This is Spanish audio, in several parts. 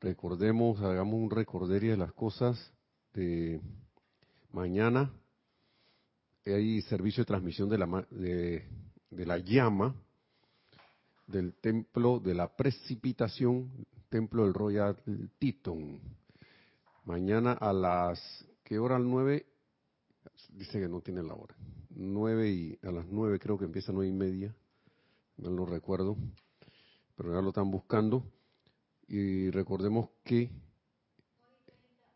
Recordemos, hagamos un recorderio de las cosas de mañana. Hay servicio de transmisión de la, de, de la llama del templo de la precipitación, templo del Royal Teton. Mañana a las, ¿qué hora? Al 9, dice que no tiene la hora. 9 y, a las 9 creo que empieza nueve y media, no lo recuerdo, pero ya lo están buscando. Y recordemos que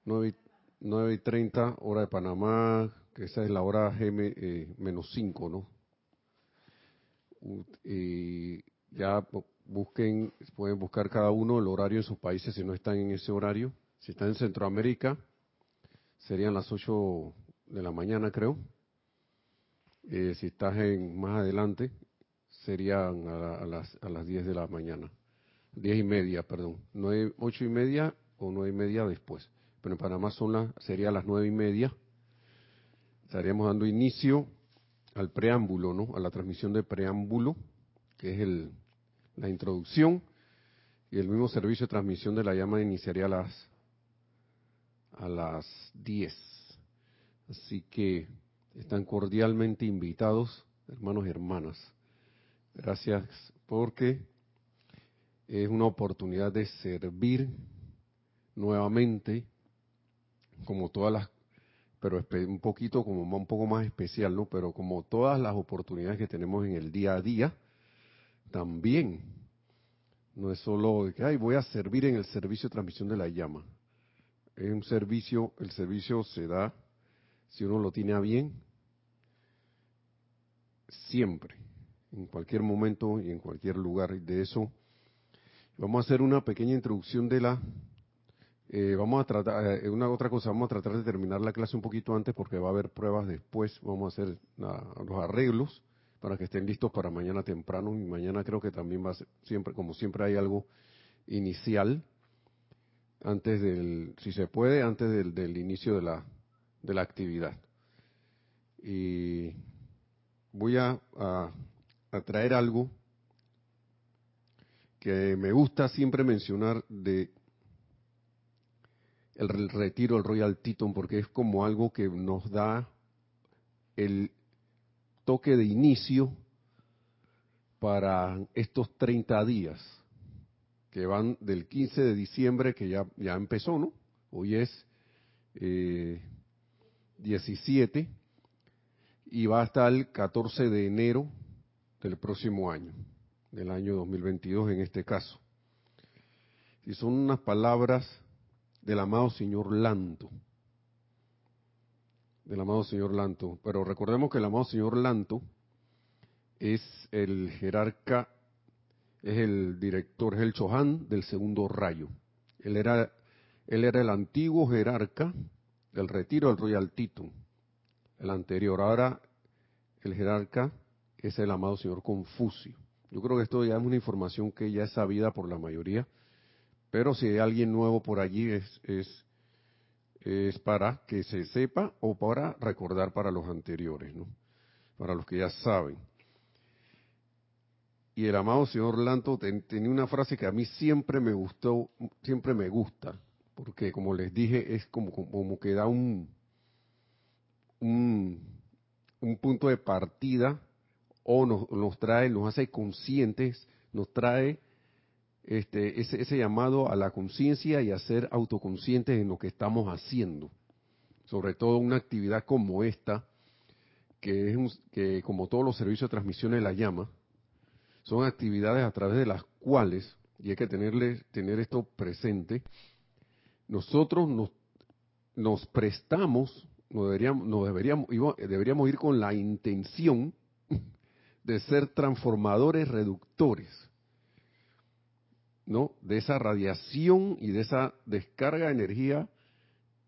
9, 9 y 30, hora de Panamá, que esa es la hora GM eh, menos 5, ¿no? Y ya busquen, pueden buscar cada uno el horario en sus países si no están en ese horario. Si están en Centroamérica, serían las 8 de la mañana, creo. Eh, si estás en más adelante, serían a, a, las, a las 10 de la mañana. 10 y media, perdón. 9, 8 y media o 9 y media después. Pero en Panamá son las, sería las 9 y media. Estaríamos dando inicio al preámbulo, ¿no? A la transmisión de preámbulo, que es el, la introducción. Y el mismo servicio de transmisión de la llama iniciaría a las, a las 10. Así que están cordialmente invitados, hermanos y hermanas. Gracias porque es una oportunidad de servir nuevamente, como todas las, pero un poquito como un poco más especial, ¿no? Pero como todas las oportunidades que tenemos en el día a día, también no es solo de que, ay, voy a servir en el servicio de transmisión de la llama. Es un servicio, el servicio se da, si uno lo tiene a bien, siempre, en cualquier momento y en cualquier lugar. De eso Vamos a hacer una pequeña introducción de la... Eh, vamos a tratar, eh, una otra cosa, vamos a tratar de terminar la clase un poquito antes porque va a haber pruebas después, vamos a hacer los arreglos para que estén listos para mañana temprano y mañana creo que también va a ser, siempre, como siempre hay algo inicial, antes del, si se puede, antes del, del inicio de la, de la actividad. Y voy a, a, a traer algo que me gusta siempre mencionar de el retiro del Royal Teton porque es como algo que nos da el toque de inicio para estos 30 días que van del 15 de diciembre que ya, ya empezó, ¿no? Hoy es eh, 17 y va hasta el 14 de enero del próximo año del año 2022 en este caso. Y son unas palabras del amado señor Lanto, del amado señor Lanto. Pero recordemos que el amado señor Lanto es el jerarca, es el director, es el Chohan del segundo rayo. Él era, él era el antiguo jerarca del retiro del Royal Tito, el anterior. Ahora el jerarca es el amado señor Confucio. Yo creo que esto ya es una información que ya es sabida por la mayoría, pero si hay alguien nuevo por allí es, es, es para que se sepa o para recordar para los anteriores, ¿no? Para los que ya saben. Y el amado señor Lanto tenía una frase que a mí siempre me gustó, siempre me gusta, porque como les dije, es como, como que da un, un, un punto de partida o nos, trae, nos hace conscientes, nos trae este, ese, ese llamado a la conciencia y a ser autoconscientes en lo que estamos haciendo. Sobre todo una actividad como esta, que es que como todos los servicios de transmisión la llama, son actividades a través de las cuales, y hay que tenerle, tener esto presente, nosotros nos, nos prestamos, nos deberíamos, nos deberíamos, deberíamos ir con la intención de ser transformadores reductores. ¿no? De esa radiación y de esa descarga de energía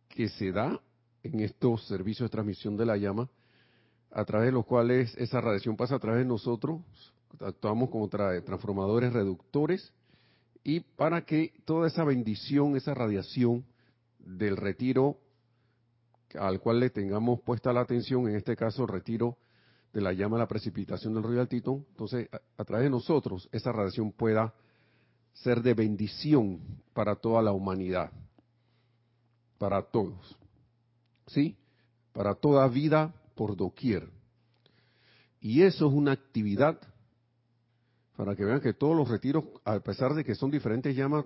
que se da en estos servicios de transmisión de la llama, a través de los cuales esa radiación pasa a través de nosotros, actuamos como transformadores reductores, y para que toda esa bendición, esa radiación del retiro al cual le tengamos puesta la atención, en este caso el retiro de la llama a la precipitación del Royal Tito, entonces a, través de nosotros esa radiación pueda ser de bendición para toda la humanidad, para todos, ¿sí? Para toda vida por doquier. Y eso es una actividad para que vean que todos los retiros, a pesar de que son diferentes llamas,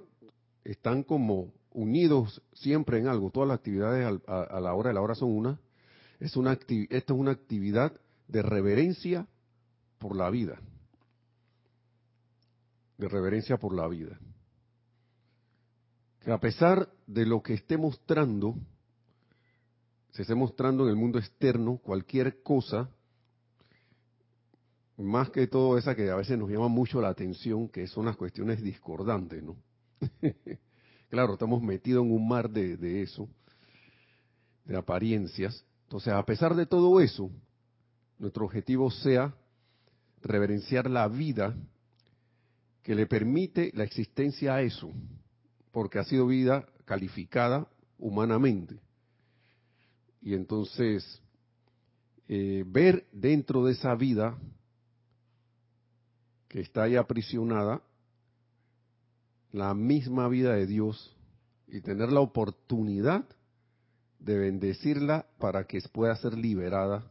están como unidos siempre en algo. Todas las actividades a, la hora de la hora son una. Es una esto es una actividad de reverencia por la vida. De reverencia por la vida. Que a pesar de lo que esté mostrando, se esté mostrando en el mundo externo, cualquier cosa, más que todo esa que a veces nos llama mucho la atención, que son las cuestiones discordantes, ¿no? claro, estamos metidos en un mar de, de eso, de apariencias. Entonces, a pesar de todo eso, nuestro objetivo sea reverenciar la vida que le permite la existencia a eso, porque ha sido vida calificada humanamente. Y entonces, eh, ver dentro de esa vida que está ahí aprisionada, la misma vida de Dios y tener la oportunidad de bendecirla para que pueda ser liberada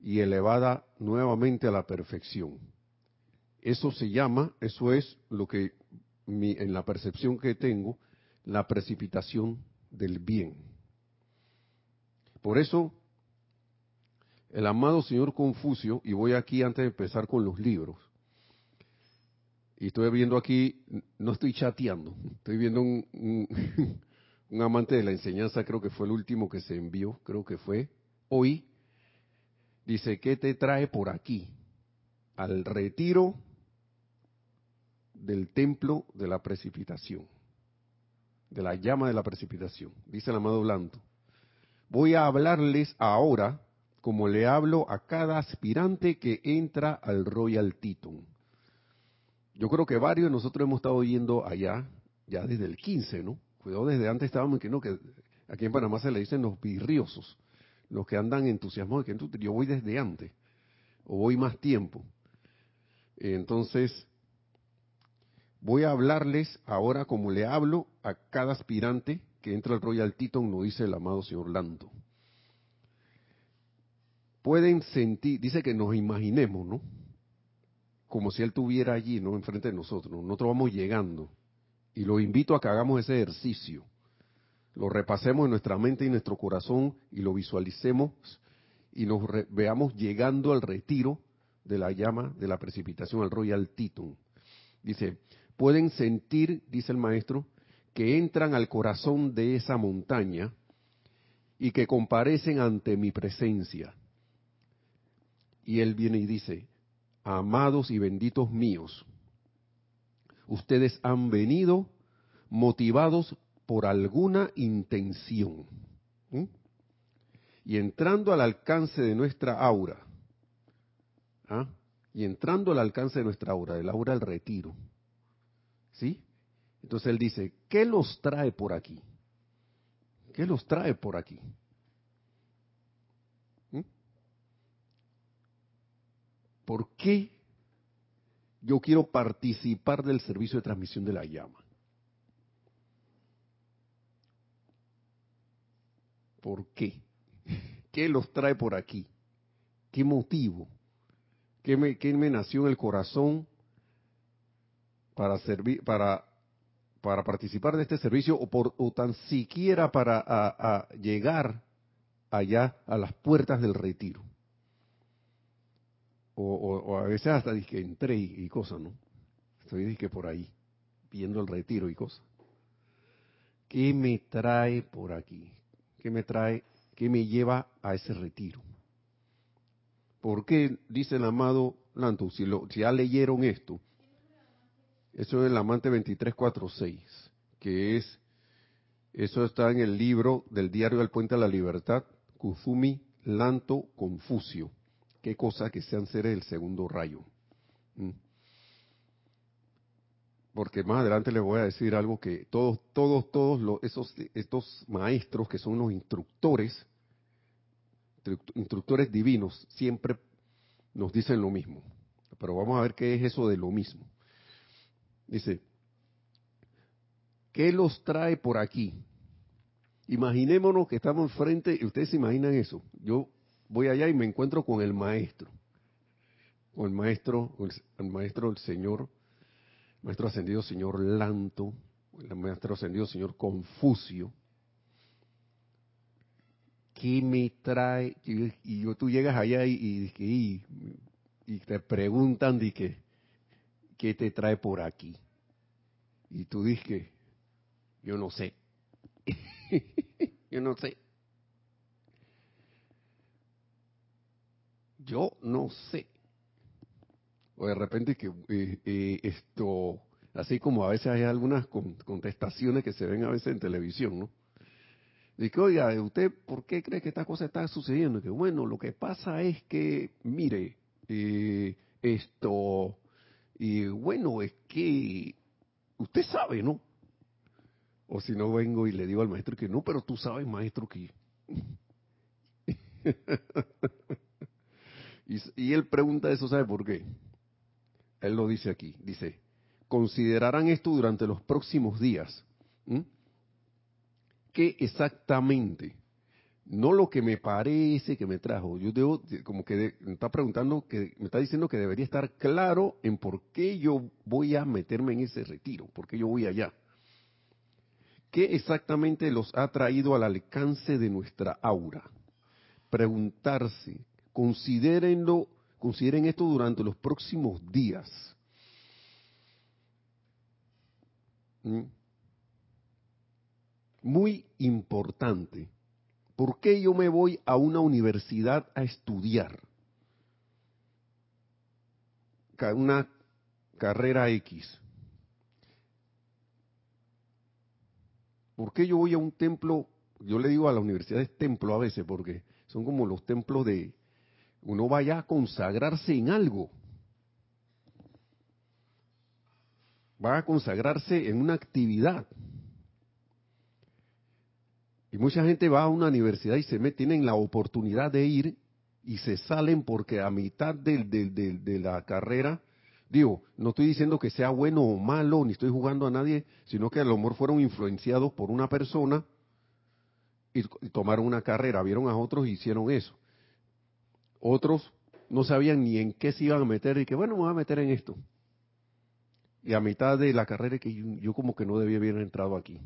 y elevada nuevamente a la perfección. Eso se llama, eso es lo que en la percepción que tengo, la precipitación del bien. Por eso, el amado señor Confucio, y voy aquí antes de empezar con los libros, y estoy viendo aquí, no estoy chateando, estoy viendo un, un, amante de la enseñanza, creo que fue el último que se envió, creo que fue hoy. Dice, ¿qué te trae por aquí? Al retiro del templo de la precipitación, de la llama de la precipitación, dice el amado Blanco. Voy a hablarles ahora como le hablo a cada aspirante que entra al Royal Teton yo creo que varios de nosotros hemos estado yendo allá ya desde el 15, ¿no? Cuidado, desde antes estábamos que no, que aquí en Panamá se le dicen los virriosos, los que andan entusiasmados, que yo voy desde antes, o voy más tiempo. Entonces, voy a hablarles ahora como le hablo a cada aspirante que entra al Royal Teton, lo dice el amado señor Lando. Pueden sentir, dice que nos imaginemos, ¿no? como si Él estuviera allí, no enfrente de nosotros. Nosotros vamos llegando. Y lo invito a que hagamos ese ejercicio. Lo repasemos en nuestra mente y nuestro corazón y lo visualicemos y nos veamos llegando al retiro de la llama de la precipitación, al Royal Titan. Dice, pueden sentir, dice el maestro, que entran al corazón de esa montaña y que comparecen ante mi presencia. Y él viene y dice, amados y benditos míos, ustedes han venido motivados por alguna intención. Y entrando al alcance de nuestra aura, ¿ah? y entrando al alcance de nuestra aura, del aura del retiro, ¿sí? Entonces él dice, ¿qué los trae por aquí? ¿Qué los trae por aquí? ¿Por qué yo quiero participar del servicio de transmisión de la llama? ¿Por qué? ¿Qué los trae por aquí? ¿Qué motivo? ¿Qué me, me nació en el corazón para servir, para, participar de este servicio o, por, o tan siquiera para llegar allá a las puertas del retiro? o, a veces hasta que entré y, cosas, ¿no? Estoy que por ahí, viendo el retiro y cosas. ¿Qué me trae por aquí? ¿Qué me trae? ¿Qué me lleva a ese retiro? ¿Por qué, dice el amado Lanto, si, lo, ya leyeron esto, Eso es el amante 2346, que es, eso está en el libro del diario del Puente a la Libertad, Kuzumi Lanto Confucio. Qué cosa que sean seres del segundo rayo. ¿Mm? Porque más adelante les voy a decir algo que todos, todos, todos los, esos, estos maestros que son los instructores, instructores divinos, siempre nos dicen lo mismo. Pero vamos a ver qué es eso de lo mismo. Dice, ¿qué los trae por aquí? Imaginémonos que estamos enfrente, y ustedes se imaginan eso. Yo voy allá y me encuentro con el maestro, con el maestro, el maestro, el señor, maestro ascendido señor Lanto, el maestro ascendido señor Confucio. ¿Qué me trae? Y, tú llegas allá y, te preguntan de que, ¿qué te trae por aquí? Y tú dices, yo no sé. yo no sé. Yo no sé. O de repente que eh, eh, esto, así como a veces hay algunas contestaciones que se ven a veces en televisión, ¿no? Dice, oiga, ¿usted por qué cree que esta cosa está sucediendo? Que bueno, lo que pasa es que, mire, eh, esto, y bueno, es que usted sabe, ¿no? O si no vengo y le digo al maestro que no, pero tú sabes, maestro, que... y, él pregunta eso, ¿sabe por qué? Él lo dice aquí, dice, considerarán esto durante los próximos días. ¿Qué exactamente? No lo que me parece que me trajo. Yo debo, como que me está preguntando, que me está diciendo que debería estar claro en por qué yo voy a meterme en ese retiro, por qué yo voy allá. ¿Qué exactamente los ha traído al alcance de nuestra aura? Preguntarse, considérenlo, consideren esto durante los próximos días. ¿Mm? Muy importante. ¿Por qué yo me voy a una universidad a estudiar? Una carrera X. ¿Por qué yo voy a un templo? Yo le digo a las universidades templo a veces porque son como los templos de uno vaya a consagrarse en algo. Va a consagrarse en una actividad. Y mucha gente va a una universidad y se mete, tienen la oportunidad de ir y se salen porque a mitad de, de la carrera Digo, no estoy diciendo que sea bueno o malo, ni estoy jugando a nadie, sino que a lo mejor fueron influenciados por una persona y, tomaron una carrera, vieron a otros y hicieron eso. Otros no sabían ni en qué se iban a meter y que bueno, me voy a meter en esto. Y a mitad de la carrera que yo, como que no debía haber entrado aquí.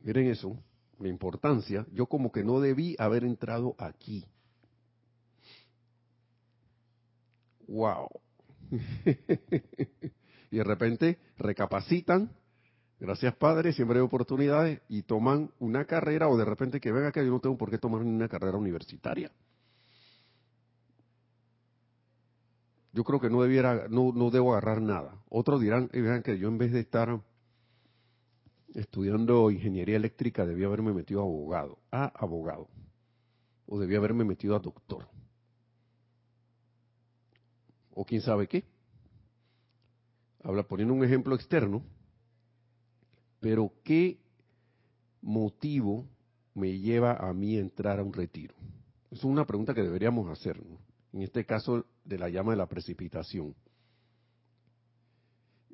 Miren eso, la importancia, yo como que no debí haber entrado aquí. wow. y de repente recapacitan, gracias Padre, siempre hay oportunidades, y toman una carrera, o de repente que venga que yo no tengo por qué tomar una carrera universitaria. Yo creo que no debiera, no, no debo agarrar nada. Otros dirán, vean que yo en vez de estar estudiando ingeniería eléctrica debía haberme metido a abogado, a abogado, o debía haberme metido a doctor o quién sabe qué. Habla poniendo un ejemplo externo, pero ¿qué motivo me lleva a mí a entrar a un retiro? Es una pregunta que deberíamos hacer, en este caso de la llama de la precipitación.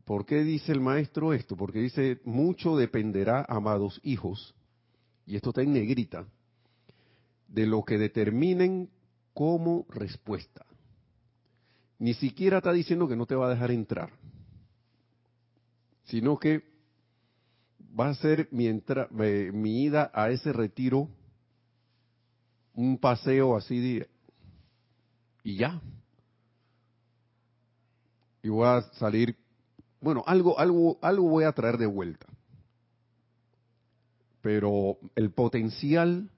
¿Por qué dice el maestro esto? Porque dice, mucho dependerá, amados hijos, y esto está en negrita, de lo que determinen como respuesta ni siquiera está diciendo que no te va a dejar entrar, sino que va a ser mi, mi ida a ese retiro un paseo así de, y ya. Y voy a salir, bueno, algo, algo, algo voy a traer de vuelta. Pero el potencial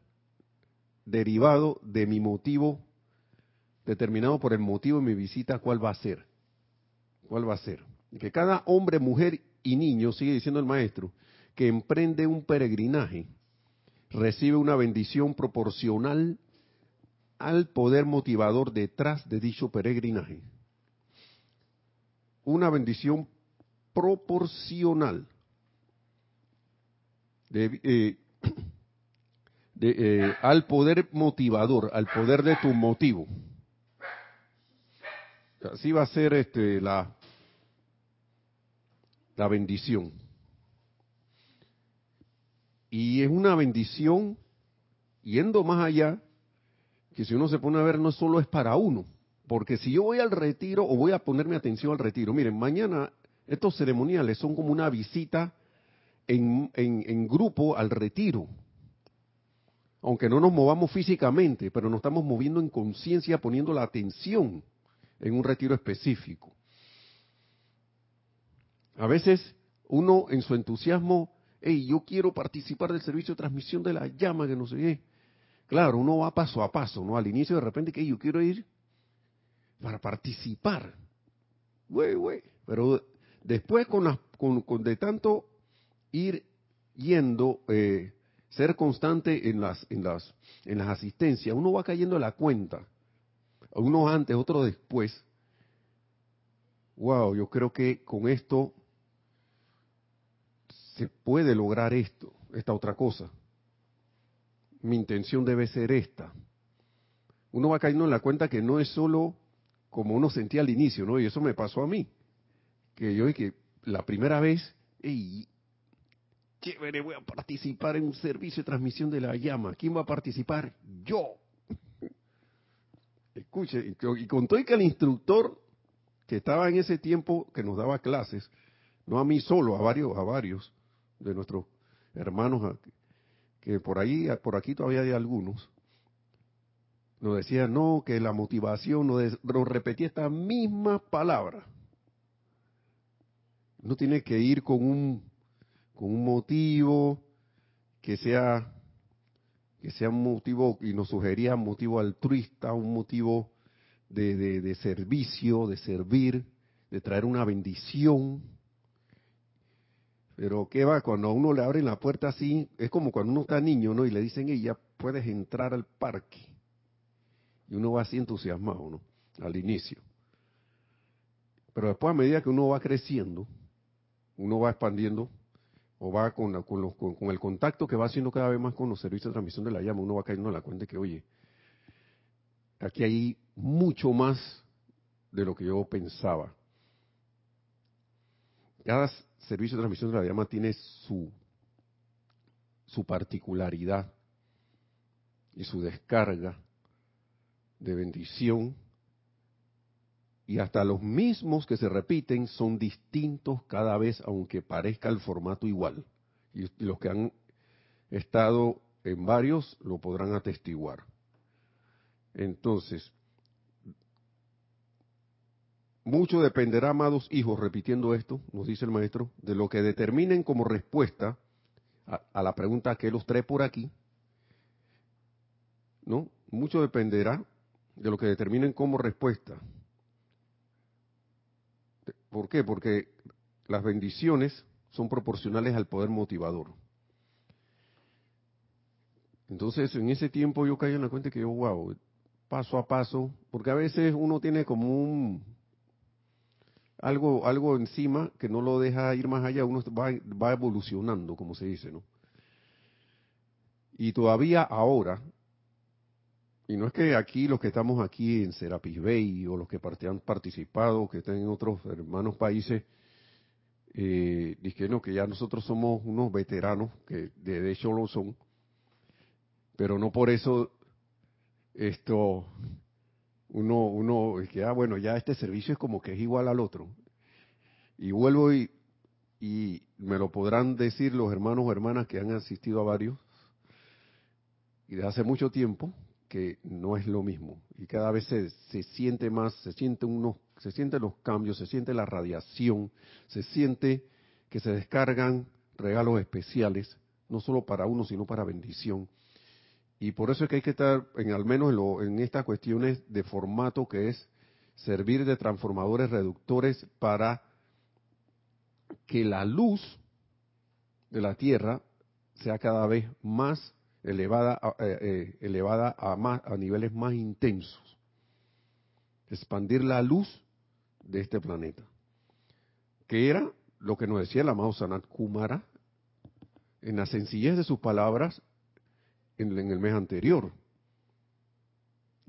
derivado de mi motivo determinado por el motivo de mi visita, ¿cuál va a ser? ¿Cuál va a ser? que cada hombre, mujer y niño, sigue diciendo el maestro, que emprende un peregrinaje, recibe una bendición proporcional al poder motivador detrás de dicho peregrinaje. Una bendición proporcional. Eh, eh, al poder motivador, al poder de tu motivo. Así va a ser este, la, la bendición. Y es una bendición yendo más allá, que si uno se pone a ver no solo es para uno, porque si yo voy al retiro o voy a ponerme atención al retiro, miren, mañana estos ceremoniales son como una visita en, en grupo al retiro. Aunque no nos movamos físicamente, pero nos estamos moviendo en conciencia, poniendo la atención en un retiro específico. A veces uno en su entusiasmo, hey, yo quiero participar del servicio de transmisión de la llama, que no sé qué. Claro, uno va paso a paso, ¿no? Al inicio de repente que yo quiero ir para participar. Güey, güey. Pero después con, con, de tanto ir yendo, eh, ser constante en las, en las, en las asistencias, uno va cayendo en la cuenta. Unos antes, otros después. Wow, yo creo que con esto se puede lograr esto, esta otra cosa. Mi intención debe ser esta. Uno va cayendo en la cuenta que no es solo como uno sentía al inicio, ¿no? Y eso me pasó a mí. Que yo que la primera vez, ¡ey! Chévere, voy a participar en un servicio de transmisión de la llama. ¿Quién va a participar? Yo. Escuche, y con todo y que el instructor que estaba en ese tiempo que nos daba clases, no a mí solo, a varios, a varios, de nuestros hermanos, que por ahí, por aquí todavía hay algunos, nos decían, no, que la motivación, nos, repetía esta misma palabra. No tiene que ir con un, con un motivo que sea, que sea un motivo, y nos sugería un motivo altruista, un motivo de, de servicio, de servir, de traer una bendición, pero qué va, cuando a uno le abren la puerta así, es como cuando uno está niño, ¿no? Y le dicen, y ya puedes entrar al parque. Y uno va así entusiasmado, ¿no? Al inicio. Pero después a medida que uno va creciendo, uno va expandiendo, o va con, con, el contacto que va haciendo cada vez más con los servicios de transmisión de la llama, uno va cayendo en la cuenta de que, oye, aquí hay mucho más de lo que yo pensaba. Cada servicio de transmisión de la llama tiene su, su particularidad y su descarga de bendición. Y hasta los mismos que se repiten son distintos cada vez aunque parezca el formato igual. Y los que han estado en varios lo podrán atestiguar. Entonces mucho dependerá, amados hijos, repitiendo esto, nos dice el maestro, de lo que determinen como respuesta a, la pregunta que los trae por aquí. ¿No? Mucho dependerá de lo que determinen como respuesta. ¿Por qué? Porque las bendiciones son proporcionales al poder motivador. Entonces, en ese tiempo yo caí en la cuenta que yo, wow, paso a paso, porque a veces uno tiene como un, algo, algo encima que no lo deja ir más allá, uno va, va evolucionando, como se dice, ¿no? Y todavía ahora, y no es que aquí los que estamos aquí en Serapis Bay o los que han participado, que están en otros hermanos países, eh, que no, que ya nosotros somos unos veteranos, que de hecho lo son, pero no por eso esto uno, uno, que, ah, bueno, ya este servicio es como que es igual al otro. Y vuelvo y, y me lo podrán decir los hermanos o hermanas que han asistido a varios, y de hace mucho tiempo, que no es lo mismo. Y cada vez se, se siente más, se siente unos, se sienten los cambios, se siente la radiación, se siente que se descargan regalos especiales, no solo para uno, sino para bendición. Y por eso es que hay que estar, en al menos en, lo, en estas cuestiones de formato que es servir de transformadores reductores para que la luz de la Tierra sea cada vez más elevada, eh, eh, elevada a, más, a niveles más intensos. Expandir la luz de este planeta. Que era lo que nos decía el amado Sanat Kumara en la sencillez de sus palabras en, el mes anterior.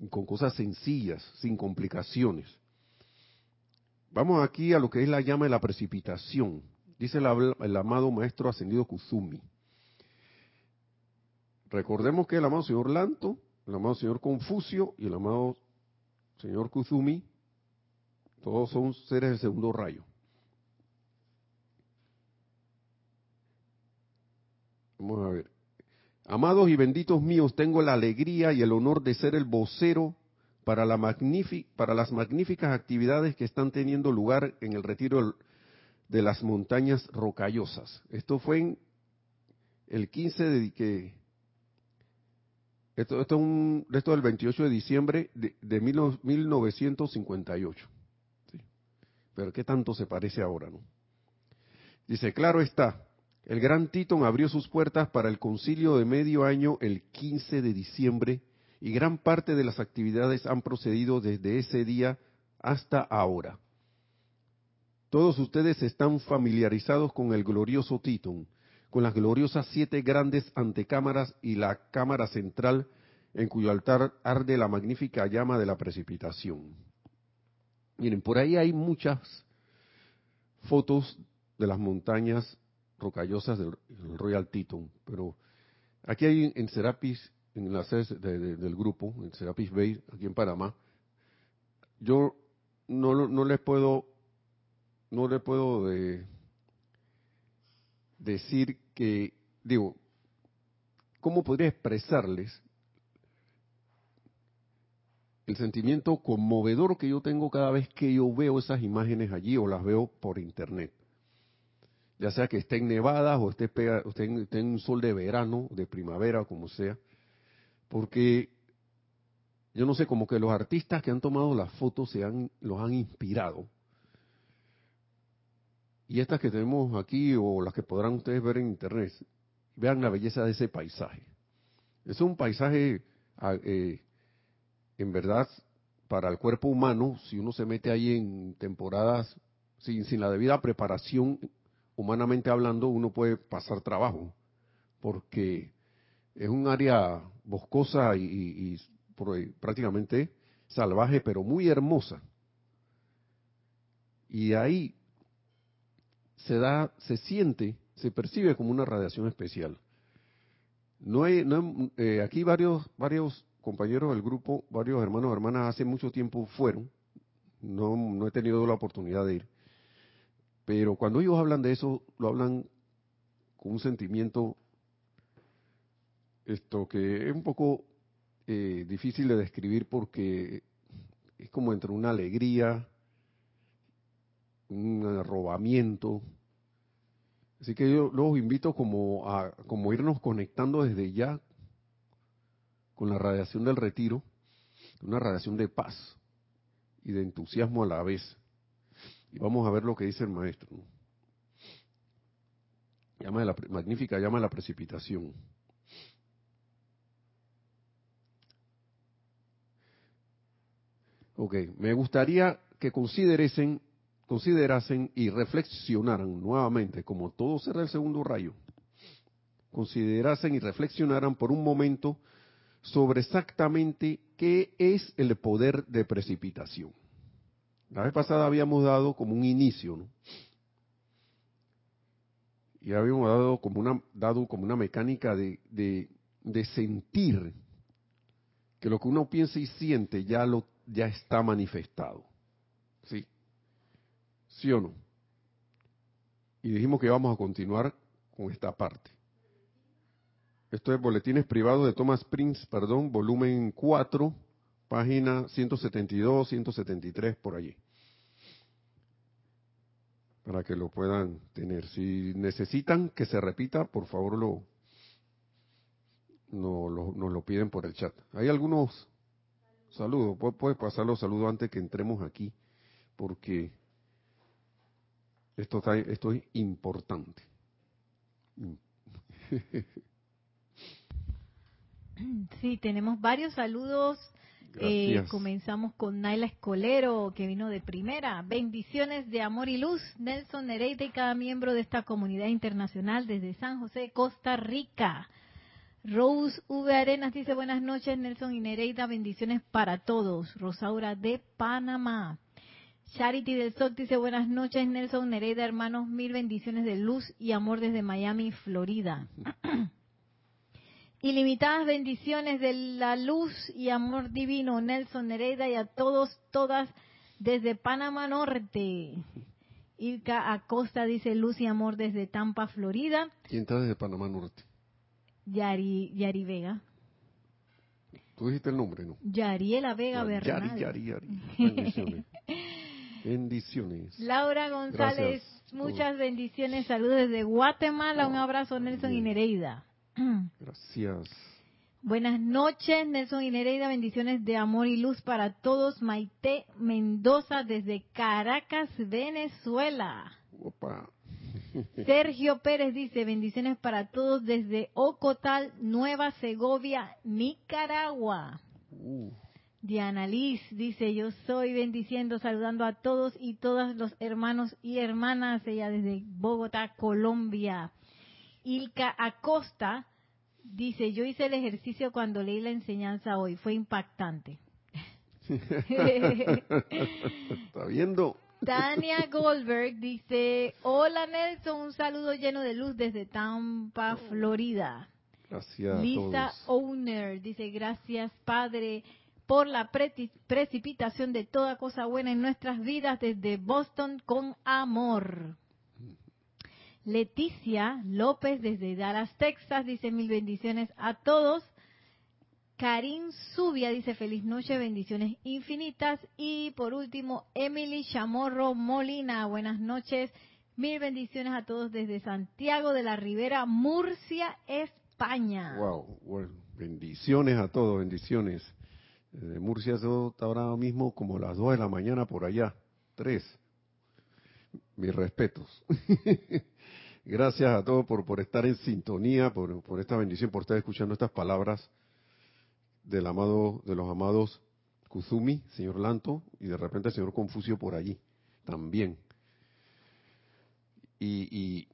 Con cosas sencillas, sin complicaciones. Vamos aquí a lo que es la llama de la precipitación. Dice el, el amado maestro ascendido Kuzumi. Recordemos que el amado señor Lanto, el amado señor Confucio y el amado señor Kuzumi, todos son seres del segundo rayo. Vamos a ver. Amados y benditos míos, tengo la alegría y el honor de ser el vocero para, la para las magníficas actividades que están teniendo lugar en el retiro de las montañas rocallosas. Esto fue en el 15 de que esto, esto, un, esto del 28 de diciembre de, de 1958. ¿Sí? Pero qué tanto se parece ahora, ¿no? Dice, claro está, el gran Titón abrió sus puertas para el concilio de medio año el 15 de diciembre y gran parte de las actividades han procedido desde ese día hasta ahora. Todos ustedes están familiarizados con el glorioso Titón, con las gloriosas siete grandes antecámaras y la cámara central en cuyo altar arde la magnífica llama de la precipitación. Miren, por ahí hay muchas fotos de las montañas rocallosas del, Royal Teton, pero aquí hay en Serapis en la sede del grupo, en Serapis Bay, aquí en Panamá, yo no, no les puedo, no les puedo de, decir que, digo, ¿cómo podría expresarles el sentimiento conmovedor que yo tengo cada vez que yo veo esas imágenes allí o las veo por internet? Ya sea que esté en nevadas o esté, esté en un sol de verano, de primavera, como sea porque yo no sé, como que los artistas que han tomado las fotos se han, los han inspirado. Y estas que tenemos aquí, o las que podrán ustedes ver en internet, vean la belleza de ese paisaje. Es un paisaje, eh, en verdad, para el cuerpo humano, si uno se mete ahí en temporadas sin, sin la debida preparación, humanamente hablando, uno puede pasar trabajo, porque es un área boscosa y, prácticamente salvaje, pero muy hermosa. Y ahí se da, se siente, se percibe como una radiación especial. No hay, no eh, aquí varios, varios compañeros del grupo, varios hermanos hermanas hace mucho tiempo fueron, no, no he tenido la oportunidad de ir, pero cuando ellos hablan de eso, lo hablan con un sentimiento esto que es un poco eh, difícil de describir porque es como entre una alegría, un arrobamiento. Así que yo los invito como a como irnos conectando desde ya con la radiación del retiro, una radiación de paz y de entusiasmo a la vez. Y vamos a ver lo que dice el maestro. Llama de la magnífica llama de la precipitación. Ok, me gustaría que considerasen, considerasen y reflexionaran nuevamente, como todo será el segundo rayo, considerasen y reflexionaran por un momento sobre exactamente qué es el poder de precipitación. La vez pasada habíamos dado como un inicio, ¿no? Y habíamos dado como una, dado como una mecánica de, de, sentir que lo que uno piensa y siente ya lo ya está manifestado. ¿Sí? ¿Sí o no? Y dijimos que vamos a continuar con esta parte. Esto es Boletines Privados de Thomas Prince, perdón, volumen 4, página 172, 173, por allí. Para que lo puedan tener. Si necesitan que se repita, por favor lo, no, lo, nos lo piden por el chat. Hay algunos Saludos, puedes pasar los saludos antes que entremos aquí, porque Esto, está, esto es importante. Sí, tenemos varios saludos. Eh, comenzamos con Naila Escolero, que vino de primera. Bendiciones de amor y luz. Nelson Nereida y cada miembro de esta comunidad internacional desde San José, Costa Rica. Rose V. Arenas dice buenas noches, Nelson y Nereida. Bendiciones para todos. Rosaura de Panamá. Charity del Sol dice buenas noches, Nelson Nereida, hermanos, mil bendiciones de luz y amor desde Miami, Florida. Ilimitadas bendiciones de la luz y amor divino, Nelson Nereida, y a todos, todas, desde Panamá Norte. Ilka Acosta dice luz y amor desde Tampa, Florida. ¿Quién está desde Panamá Norte? Yari, Yari Vega. Tú dijiste el nombre, ¿no? Yariela Vega Bernal. Yari, Yari, Yari. Bendiciones. Laura González, muchas bendiciones. Saludos desde Guatemala. Un abrazo, Nelson y Nereida. Gracias. Buenas noches, Nelson y Nereida. Bendiciones de amor y luz para todos. Maite Mendoza desde Caracas, Venezuela. Sergio Pérez dice, bendiciones para todos desde Ocotal, Nueva Segovia, Nicaragua. Uh. Diana Liz dice, yo soy bendiciendo, saludando a todos y todas los hermanos y hermanas, ella desde Bogotá, Colombia. Ilka Acosta dice, yo hice el ejercicio cuando leí la enseñanza hoy, fue impactante. Está viendo. Tania Goldberg dice, hola Nelson, un saludo lleno de luz desde Tampa, Florida. Gracias. Lisa Owner dice, gracias Padre por la precipitación de toda cosa buena en nuestras vidas desde Boston con amor. Leticia López desde Dallas, Texas, dice mil bendiciones a todos. Karin Zubia dice feliz noche, bendiciones infinitas. Y por último, Emily Chamorro Molina, buenas noches. Mil bendiciones a todos desde Santiago de la Ribera, Murcia, España. Wow, bendiciones a todos, bendiciones. De Murcia está ahora mismo como las 2 de la mañana por allá. 3. Mis respetos. Gracias a todos por, por estar en sintonía, por, esta bendición, por estar escuchando estas palabras del amado, de los amados Kuzumi, señor Lanto, y de repente el señor Confucio por allí también. Y, y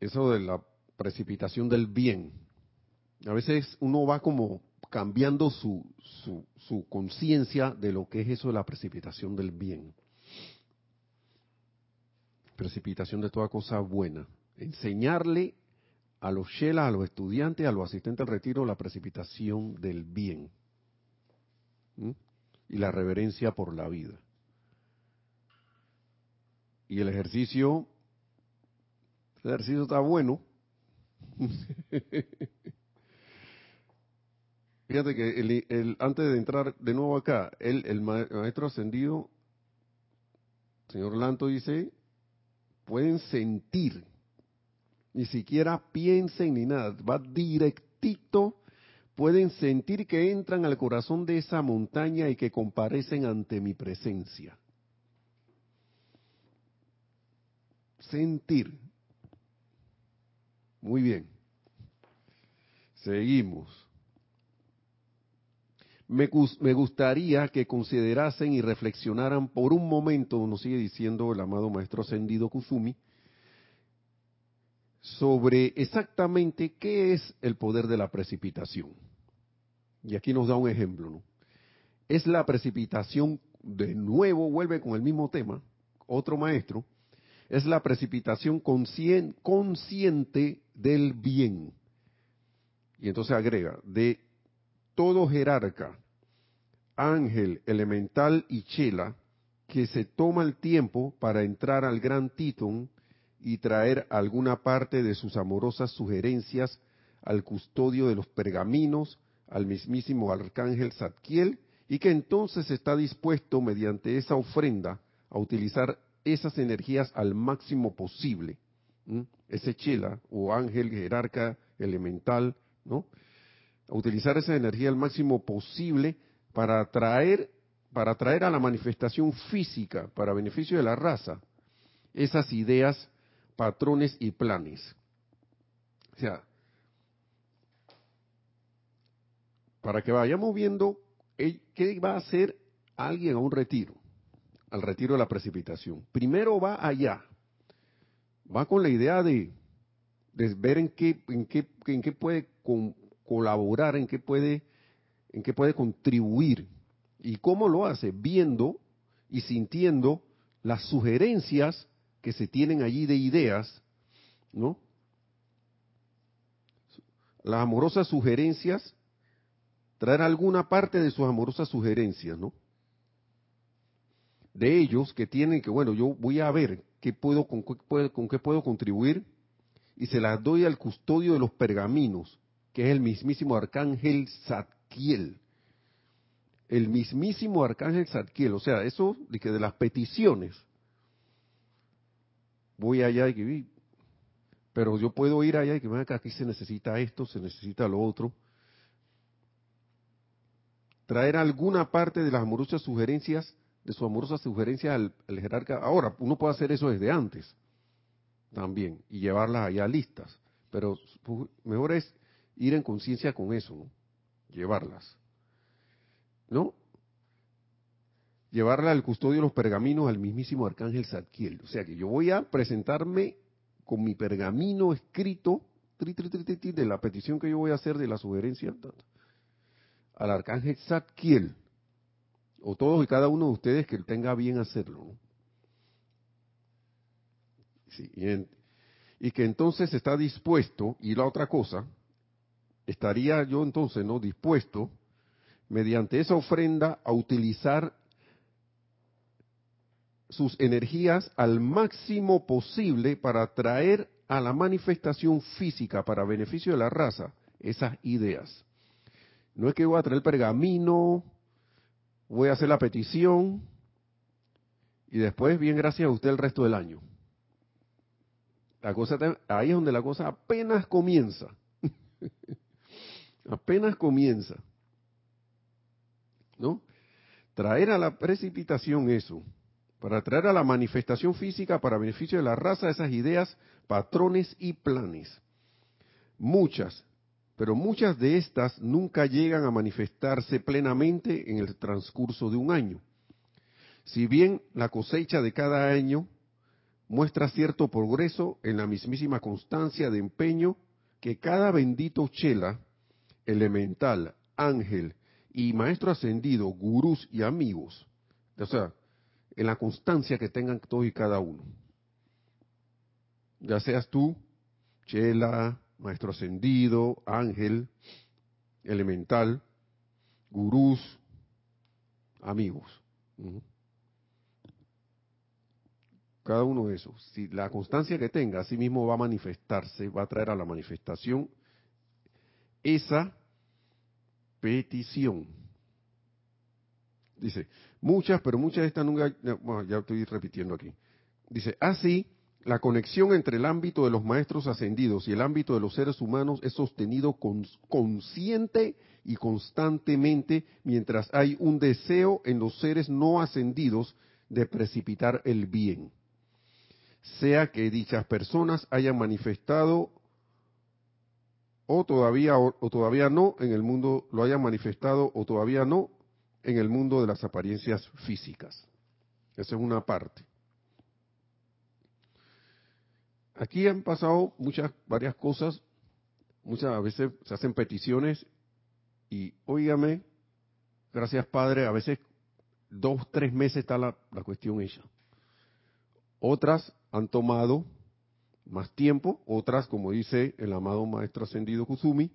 eso de la precipitación del bien. A veces uno va como cambiando su, su, conciencia de lo que es eso de la precipitación del bien. Precipitación de toda cosa buena. Enseñarle a los shelas, a los estudiantes, a los asistentes al retiro, la precipitación del bien. Y la reverencia por la vida. Y el ejercicio, el ejercicio está bueno. Fíjate que el, antes de entrar de nuevo acá, el, el maestro ascendido, señor Lanto dice, pueden sentir, ni siquiera piensen ni nada, va directito, pueden sentir que entran al corazón de esa montaña y que comparecen ante mi presencia. Sentir. Muy bien. Seguimos me, gustaría que considerasen y reflexionaran por un momento, nos sigue diciendo el amado maestro ascendido Kuzumi, sobre exactamente qué es el poder de la precipitación. Y aquí nos da un ejemplo. Es la precipitación, de nuevo vuelve con el mismo tema, otro maestro, es la precipitación consciente del bien. Y entonces agrega, de todo jerarca, ángel, elemental y chela que se toma el tiempo para entrar al gran Titón y traer alguna parte de sus amorosas sugerencias al custodio de los pergaminos, al mismísimo arcángel Zadkiel, y que entonces está dispuesto mediante esa ofrenda a utilizar esas energías al máximo posible. Ese chela o ángel jerarca elemental, ¿no? A utilizar esa energía al máximo posible para atraer, para traer a la manifestación física, para beneficio de la raza, esas ideas, patrones y planes. O sea, para que vayamos viendo qué va a hacer alguien a un retiro, al retiro de la precipitación. Primero va allá, va con la idea de, ver en qué, en qué, en qué puede colaborar, en qué puede, en qué puede contribuir. ¿Y cómo lo hace? Viendo y sintiendo las sugerencias que se tienen allí de ideas, ¿no? Las amorosas sugerencias, traer alguna parte de sus amorosas sugerencias, ¿no? De ellos que tienen que, bueno, yo voy a ver qué puedo, con, qué puedo, con qué puedo contribuir y se las doy al custodio de los pergaminos, que es el mismísimo arcángel El mismísimo arcángel Zadkiel, o sea, eso de que de las peticiones, voy allá y que pero yo puedo ir allá y que vean que aquí se necesita esto, se necesita lo otro. Traer alguna parte de las amorosas sugerencias, de su amorosa sugerencia al, jerarca. Ahora, uno puede hacer eso desde antes también y llevarlas allá listas, pero mejor es ir en conciencia con eso, ¿no? Llevarlas. ¿No? llevarla al custodio de los pergaminos al mismísimo arcángel Zadkiel. O sea que yo voy a presentarme con mi pergamino escrito de la petición que yo voy a hacer de la sugerencia al arcángel Zadkiel, o todos y cada uno de ustedes que tenga bien hacerlo. y, y que entonces está dispuesto, y la otra cosa, estaría yo entonces no dispuesto mediante esa ofrenda a utilizar sus energías al máximo posible para traer a la manifestación física para beneficio de la raza esas ideas. No es que voy a traer el pergamino, voy a hacer la petición y después, bien gracias a usted el resto del año. La cosa ahí es donde la cosa apenas comienza. apenas comienza. ¿No? Traer a la precipitación eso para traer a la manifestación física para beneficio de la raza esas ideas, patrones y planes. Muchas, pero muchas de estas nunca llegan a manifestarse plenamente en el transcurso de un año. Si bien la cosecha de cada año muestra cierto progreso en la mismísima constancia de empeño que cada bendito chela, elemental, ángel y maestro ascendido, gurús y amigos, o sea, en la constancia que tengan todos y cada uno. Ya seas tú, Chela, Maestro Ascendido, Ángel, Elemental, Gurús, amigos. Cada uno de esos. Si la constancia que tenga, así mismo va a manifestarse, va a traer a la manifestación esa petición. Dice, muchas, pero muchas de estas nunca, bueno, ya estoy repitiendo aquí. Dice, así, la conexión entre el ámbito de los maestros ascendidos y el ámbito de los seres humanos es sostenido consciente y constantemente mientras hay un deseo en los seres no ascendidos de precipitar el bien. Sea que dichas personas hayan manifestado o todavía o todavía no en el mundo lo hayan manifestado o todavía no en el mundo de las apariencias físicas. Esa es una parte. Aquí han pasado muchas, varias cosas, muchas veces se hacen peticiones y, óigame, gracias Padre, a veces dos, tres meses está la, la cuestión hecha. Otras han tomado más tiempo, otras, como dice el amado Maestro Ascendido Kuzumi,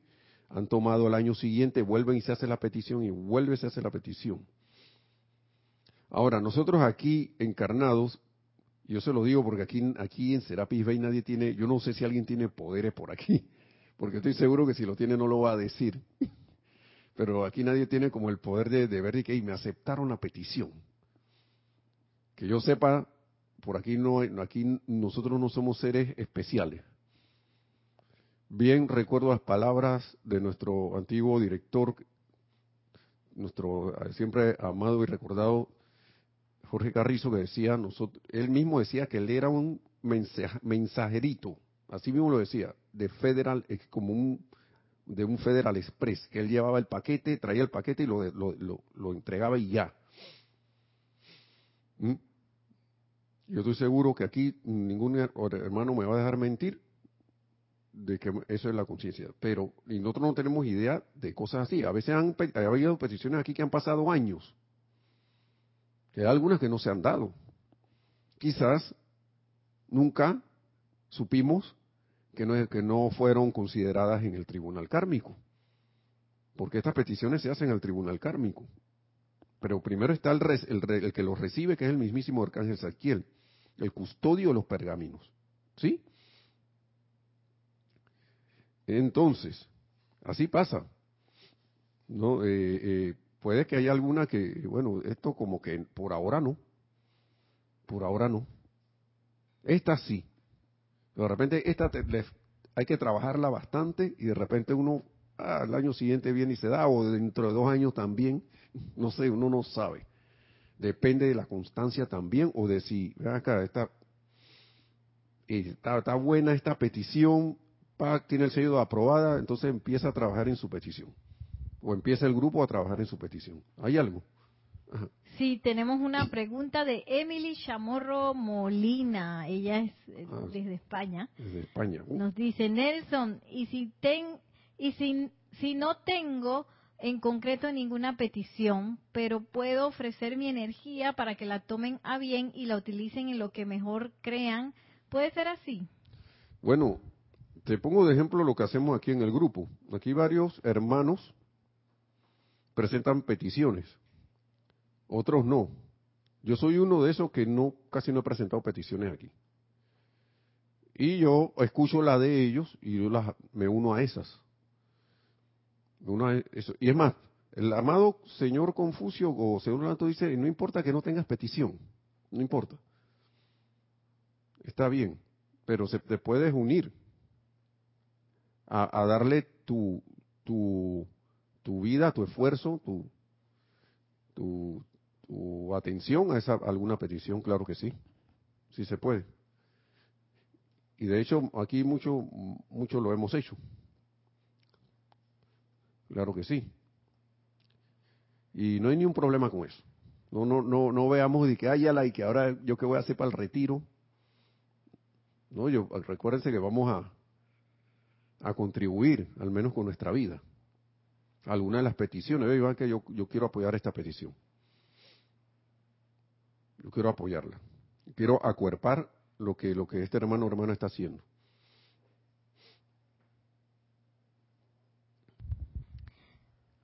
han tomado el año siguiente, vuelven y se hace la petición y vuelve y se hace la petición. Ahora, nosotros aquí encarnados, yo se lo digo porque aquí, aquí en Serapis Bay nadie tiene, yo no sé si alguien tiene poderes por aquí, porque estoy seguro que si lo tiene no lo va a decir. Pero aquí nadie tiene como el poder de, de ver que me aceptaron la petición. Que yo sepa, por aquí no, aquí nosotros no somos seres especiales. Bien recuerdo las palabras de nuestro antiguo director, nuestro siempre amado y recordado Jorge Carrizo que decía, nosotros, él mismo decía que él era un mensajerito, así mismo lo decía, de Federal, como un de un Federal Express, que él llevaba el paquete, traía el paquete y lo, lo, entregaba y ya. ¿Mm? Yo estoy seguro que aquí ningún hermano me va a dejar mentir de que eso es la conciencia. Pero y nosotros no tenemos idea de cosas así. A veces han ha habido peticiones aquí que han pasado años. Que hay algunas que no se han dado. Quizás nunca supimos que no, que no fueron consideradas en el tribunal kármico. Porque estas peticiones se hacen al tribunal kármico. Pero primero está el, el, que los recibe, que es el mismísimo Arcángel Saquiel, el custodio de los pergaminos. ¿Sí? Entonces, así pasa. No, eh, eh, puede que haya alguna que, bueno, esto como que por ahora no. Por ahora no. Esta sí de repente esta hay que trabajarla bastante y de repente uno ah, al año siguiente viene y se da, o dentro de dos años también, no sé, uno no sabe. Depende de la constancia también, o de si, acá, está, está, buena esta petición, tiene el sello de aprobada, entonces empieza a trabajar en su petición. O empieza el grupo a trabajar en su petición. ¿Hay algo? Sí, tenemos una pregunta de Emily Chamorro Molina. Ella es eh, ah, desde España. Desde España. Uh. Nos dice Nelson, y si ten, y si, si no tengo en concreto ninguna petición, pero puedo ofrecer mi energía para que la tomen a bien y la utilicen en lo que mejor crean, ¿puede ser así? Bueno, te pongo de ejemplo lo que hacemos aquí en el grupo. Aquí varios hermanos presentan peticiones otros no. Yo soy uno de esos que no casi no he presentado peticiones aquí. Y yo escucho la de ellos y yo las, me uno a esas. Eso. Y es más, el amado señor Confucio o señor Lanto dice, no importa que no tengas petición, no importa. Está bien, pero se te puedes unir a, darle tu, tu, tu vida, tu esfuerzo, tu, tu, tu atención a esa alguna petición, claro que sí, sí se puede. Y de hecho aquí mucho mucho lo hemos hecho. Claro que sí. Y no hay ni un problema con eso. No no no no veamos de que haya la y que ahora yo qué voy a hacer para el retiro. No, yo recuérdense que vamos a a contribuir al menos con nuestra vida. Alguna de las peticiones, igual que yo yo quiero apoyar esta petición yo quiero apoyarla. Quiero acuerpar lo que, lo que este hermano o hermana está haciendo.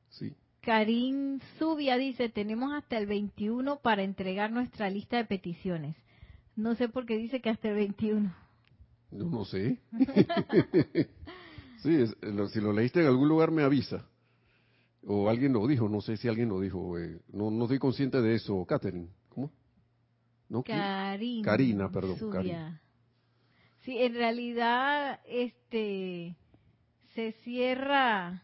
Sí. Karim Zubia dice, tenemos hasta el 21 para entregar nuestra lista de peticiones. No sé por qué dice que hasta el 21. No, no sé. sí, si lo leíste en algún lugar me avisa. O alguien lo dijo, no sé si alguien lo dijo. Eh, no, no estoy consciente de eso, Catherine. Karina. Karina, perdón. Sí, en realidad, este, se cierra,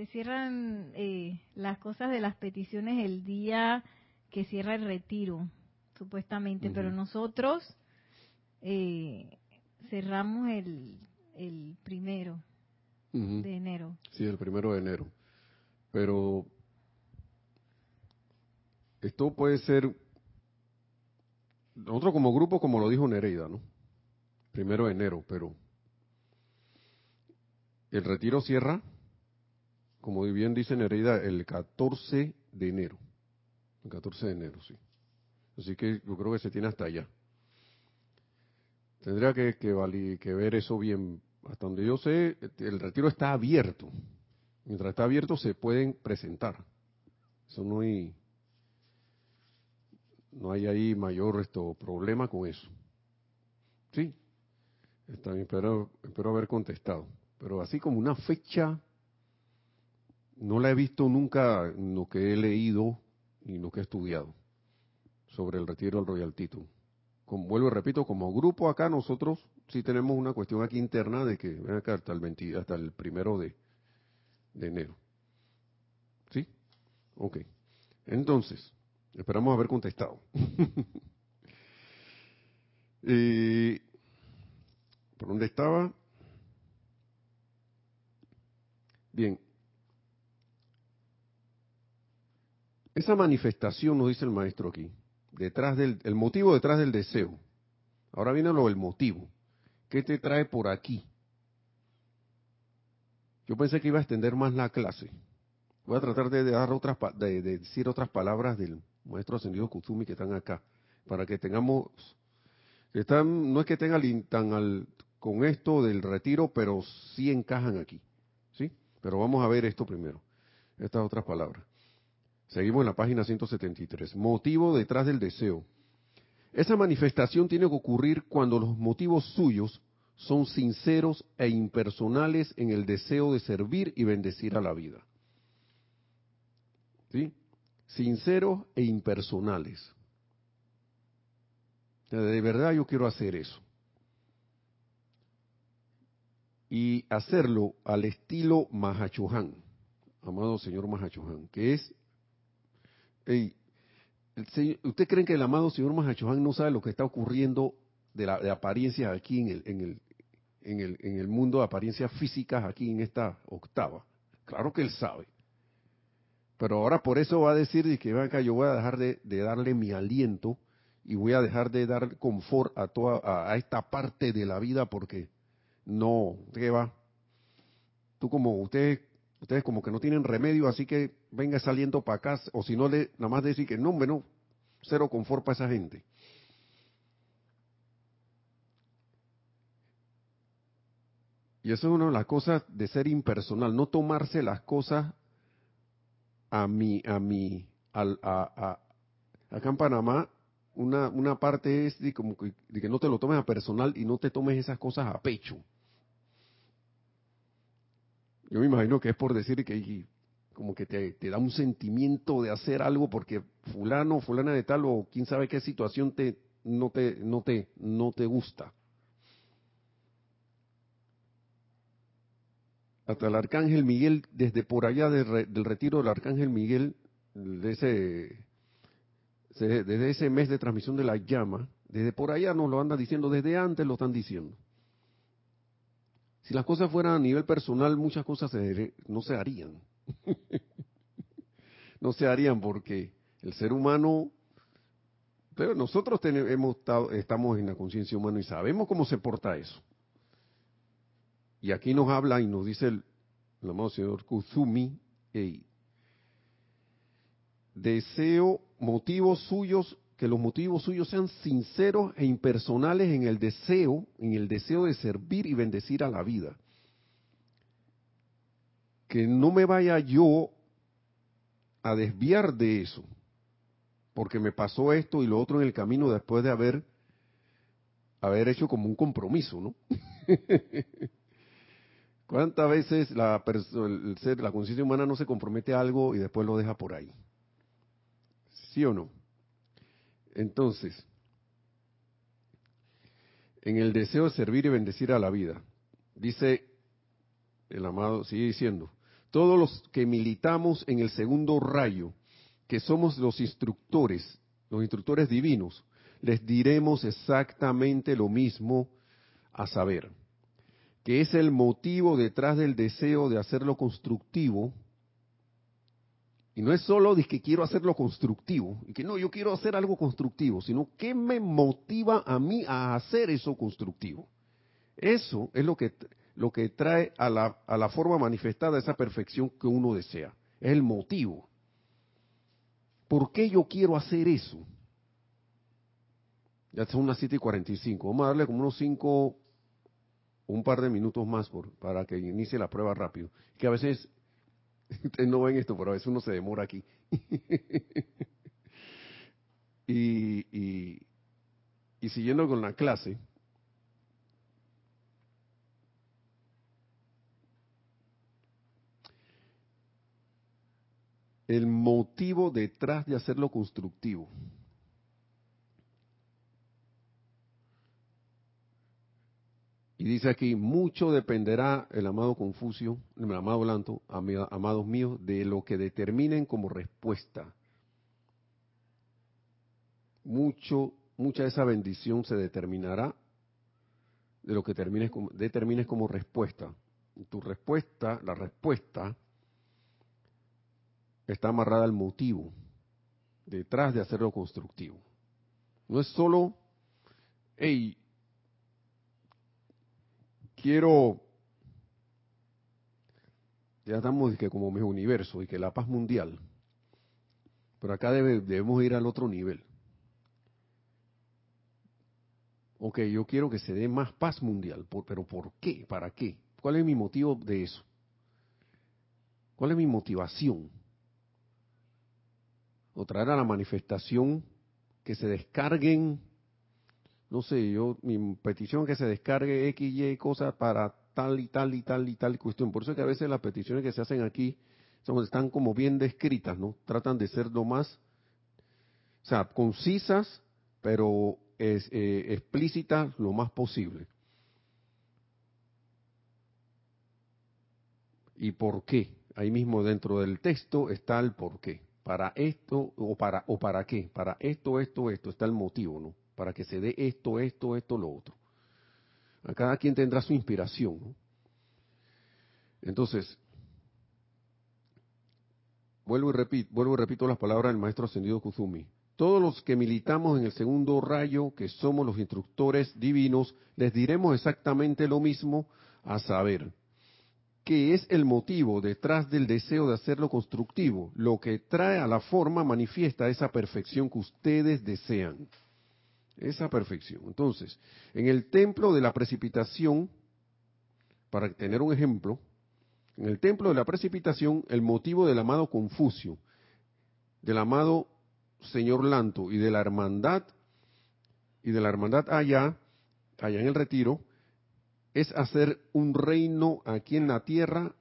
se cierran eh, las cosas de las peticiones el día que cierra el retiro, supuestamente, pero nosotros eh, cerramos el, el primero de enero. Sí, el primero de enero. Pero esto puede ser nosotros como grupo, como lo dijo Nereida, ¿no? Primero de enero, pero el retiro cierra, como bien dice Nereida, el 14 de enero. El 14 de enero, sí. Así que yo creo que se tiene hasta allá. Tendría que, que, que ver eso bien. Hasta donde yo sé, el retiro está abierto. Mientras está abierto se pueden presentar. Eso no hay, no hay ahí mayor esto, problema con eso. Sí, está espero haber contestado. Pero así como una fecha, no la he visto nunca en lo que he leído y lo que he estudiado sobre el retiro del Royal Title. Como, vuelvo y repito, como grupo acá nosotros sí tenemos una cuestión aquí interna de que ven acá hasta el, 20, hasta el primero de, de enero. ¿Sí? Ok. Entonces, Esperamos haber contestado. ¿Por dónde estaba? Bien. Esa manifestación, nos dice el maestro aquí, detrás del, el motivo detrás del deseo. Ahora viene lo del motivo. ¿Qué te trae por aquí? Yo pensé que iba a extender más la clase. Voy a tratar de, dar otras, de, decir otras palabras del maestro ascendido Kuzumi que están acá, para que tengamos, están, no es que tengan tan al, con esto del retiro, pero sí encajan aquí, ¿sí? Pero vamos a ver esto primero, estas otras palabras. Seguimos en la página 173. Motivo detrás del deseo. Esa manifestación tiene que ocurrir cuando los motivos suyos son sinceros e impersonales en el deseo de servir y bendecir a la vida. ¿Sí? Sinceros e impersonales. De verdad yo quiero hacer eso. Y hacerlo al estilo Mahachohan, amado señor Mahachohan, que es ¿Usted cree que el amado señor Mahachohan no sabe lo que está ocurriendo de, la, de apariencias aquí en el, mundo de apariencias físicas aquí en esta octava? Claro que él sabe. Pero ahora por eso va a decir que yo voy a dejar de, darle mi aliento y voy a dejar de dar confort a toda a, esta parte de la vida porque no, ¿qué va? Tú como usted ustedes como que no tienen remedio, así que venga saliendo para acá, o si no, le, nada más decir que no, bueno, cero confort para esa gente. Y eso es una de las cosas de ser impersonal, no tomarse las cosas a mi, a mi, a, acá en Panamá, una, una parte es de, como de que no te lo tomes a personal y no te tomes esas cosas a pecho. Yo me imagino que es por decir que como que te, da un sentimiento de hacer algo porque fulano, fulana de tal o quién sabe qué situación te no te no te no te gusta. Hasta el arcángel Miguel desde por allá del retiro del arcángel Miguel de ese desde ese mes de transmisión de la llama, desde por allá nos lo anda diciendo, desde antes lo están diciendo. Si las cosas fueran a nivel personal, muchas cosas no se harían. no se harían porque el ser humano, pero nosotros tenemos, estamos en la conciencia humana y sabemos cómo se porta eso. Y aquí nos habla y nos dice el, amado señor Kuzumi, deseo motivos suyos que los motivos suyos sean sinceros e impersonales en el deseo, en el deseo de servir y bendecir a la vida. Que no me vaya yo a desviar de eso, porque me pasó esto y lo otro en el camino después de haber, haber hecho como un compromiso, ¿no? ¿Cuántas veces la, el ser, la conciencia humana no se compromete a algo y después lo deja por ahí? ¿Sí o no? Entonces, en el deseo de servir y bendecir a la vida, dice el amado, sigue diciendo, todos los que militamos en el segundo rayo, que somos los instructores, los instructores divinos, les diremos exactamente lo mismo a saber, que es el motivo detrás del deseo de hacerlo constructivo y no es solo de que quiero hacerlo constructivo, y que no, yo quiero hacer algo constructivo, sino que me motiva a mí a hacer eso constructivo. Eso es lo que, lo que trae a la, a la forma manifestada esa perfección que uno desea. Es el motivo. ¿Por qué yo quiero hacer eso? Ya son las 7 y 45. Vamos a darle como unos 5, un par de minutos más por, para que inicie la prueba rápido. Que a veces Ustedes no ven esto, pero a veces uno se demora aquí. y, siguiendo con la clase, el motivo detrás de hacerlo constructivo. Y dice aquí, mucho dependerá el amado Confucio, el amado Lanto, amados míos, de lo que determinen como respuesta. mucho, mucha de esa bendición se determinará de lo que termines como, determines como respuesta. Tu respuesta, la respuesta, está amarrada al motivo detrás de hacerlo constructivo. No es solo, hey, quiero, ya estamos que como mi universo y que la paz mundial, pero acá debemos ir al otro nivel. Ok, yo quiero que se dé más paz mundial, pero ¿por qué? ¿Para qué? ¿Cuál es mi motivo de eso? ¿Cuál es mi motivación? O traer a la manifestación que se descarguen, no sé, yo, mi petición que se descargue X, Y cosas para tal y tal y tal y tal cuestión. Por eso es que a veces las peticiones que se hacen aquí son, están como bien descritas, ¿no? Tratan de ser lo más, o sea, concisas, pero es, eh, explícita lo más posible. ¿Y por qué? Ahí mismo dentro del texto está el por qué. Para esto o para o para qué. Para esto, esto, esto está el motivo, ¿no? Para que se dé esto, esto, esto, lo otro. A cada quien tendrá su inspiración, ¿no? Entonces, vuelvo y repito, vuelvo y repito las palabras del maestro ascendido Kuzumi. Todos los que militamos en el segundo rayo, que somos los instructores divinos, les diremos exactamente lo mismo, a saber, que es el motivo detrás del deseo de hacerlo constructivo, lo que trae a la forma manifiesta esa perfección que ustedes desean. Esa perfección. Entonces, en el templo de la precipitación, para tener un ejemplo, en el templo de la precipitación, el motivo del amado Confucio, del amado señor Lanto y de la hermandad y de la hermandad allá, allá en el retiro, es hacer un reino aquí en la tierra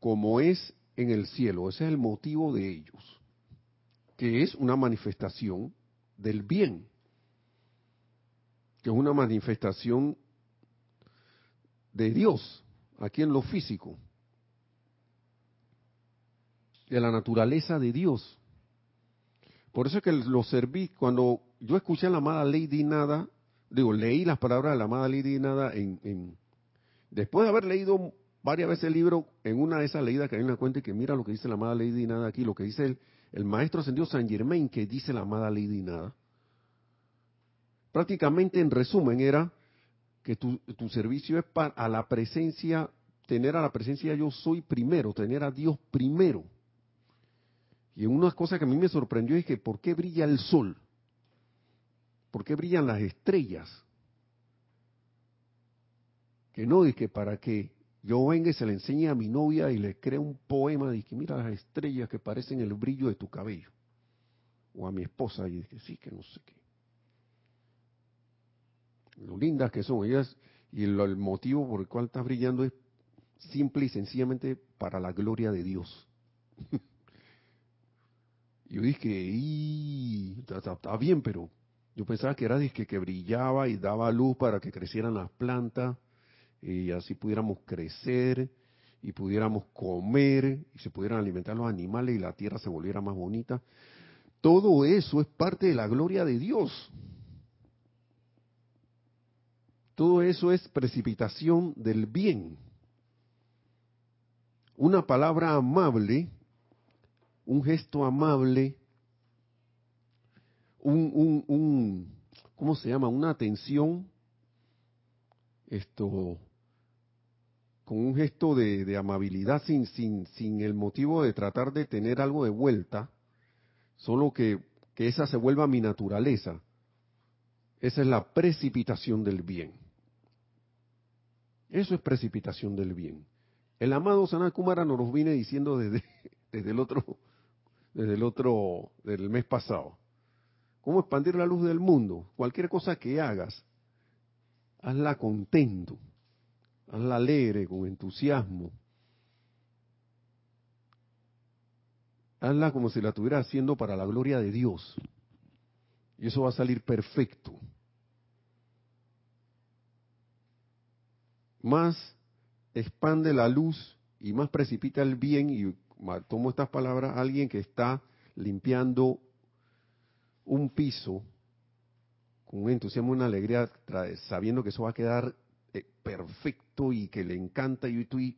como es en el cielo. Ese es el motivo de ellos, que es una manifestación del bien, que es una manifestación de Dios aquí en lo físico, de la naturaleza de Dios. Por eso es que lo serví, cuando yo escuché a la amada Lady Nada, digo, leí las palabras de la amada Lady Nada en, después de haber leído varias veces el libro, en una de esas leídas que hay una cuenta y que mira lo que dice la amada Lady Nada aquí, lo que dice el, el maestro ascendido San Germain, que dice la amada Lady Nada. Prácticamente en resumen era que tu, tu servicio es para a la presencia, tener a la presencia yo soy primero, tener a Dios primero. Y una cosa que a mí me sorprendió es que ¿por qué brilla el sol? ¿Por qué brillan las estrellas? Que no, es que para que yo venga y se le enseñe a mi novia y le crea un poema y que mira las estrellas que parecen el brillo de tu cabello. O a mi esposa y que sí, que no sé qué. Lo lindas que son ellas y el motivo por el cual está brillando es simple y sencillamente para la gloria de Dios. yo dije, está, bien, pero yo pensaba que era disque que brillaba y daba luz para que crecieran las plantas y así pudiéramos crecer y pudiéramos comer y se pudieran alimentar los animales y la tierra se volviera más bonita. Todo eso es parte de la gloria de Dios. Todo eso es precipitación del bien. Una palabra amable un gesto amable, un, un, un ¿cómo se llama? Una atención, esto, con un gesto de, de, amabilidad sin, sin, sin el motivo de tratar de tener algo de vuelta, solo que, que esa se vuelva mi naturaleza. Esa es la precipitación del bien. Eso es precipitación del bien. El amado Sanat Kumara nos viene diciendo desde, desde el otro desde el otro, del mes pasado. ¿Cómo expandir la luz del mundo? Cualquier cosa que hagas, hazla contento, hazla alegre, con entusiasmo. Hazla como si la estuviera haciendo para la gloria de Dios. Y eso va a salir perfecto. Más expande la luz y más precipita el bien y tomo estas palabras, alguien que está limpiando un piso con un entusiasmo, una alegría, sabiendo que eso va a quedar eh, perfecto y que le encanta. Y estoy,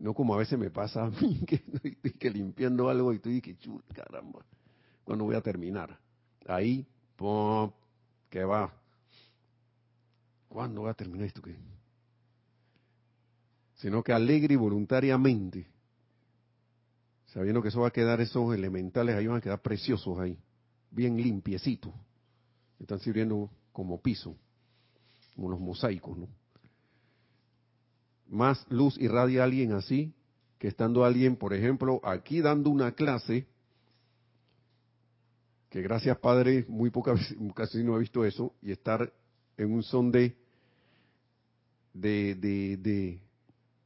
no como a veces me pasa a mí, que limpiando algo y estoy que caramba, ¿cuándo voy a terminar? Ahí, que va. ¿Cuándo voy a terminar esto? ¿Qué? Sino que alegre y voluntariamente, sabiendo que eso va a quedar, esos elementales ahí van a quedar preciosos ahí, bien limpiecitos. Están sirviendo como piso, como los mosaicos, ¿no? Más luz irradia a alguien así que estando alguien, por ejemplo, aquí dando una clase, que gracias Padre, muy pocas casi no he visto eso, y estar en un son de, de, de, de,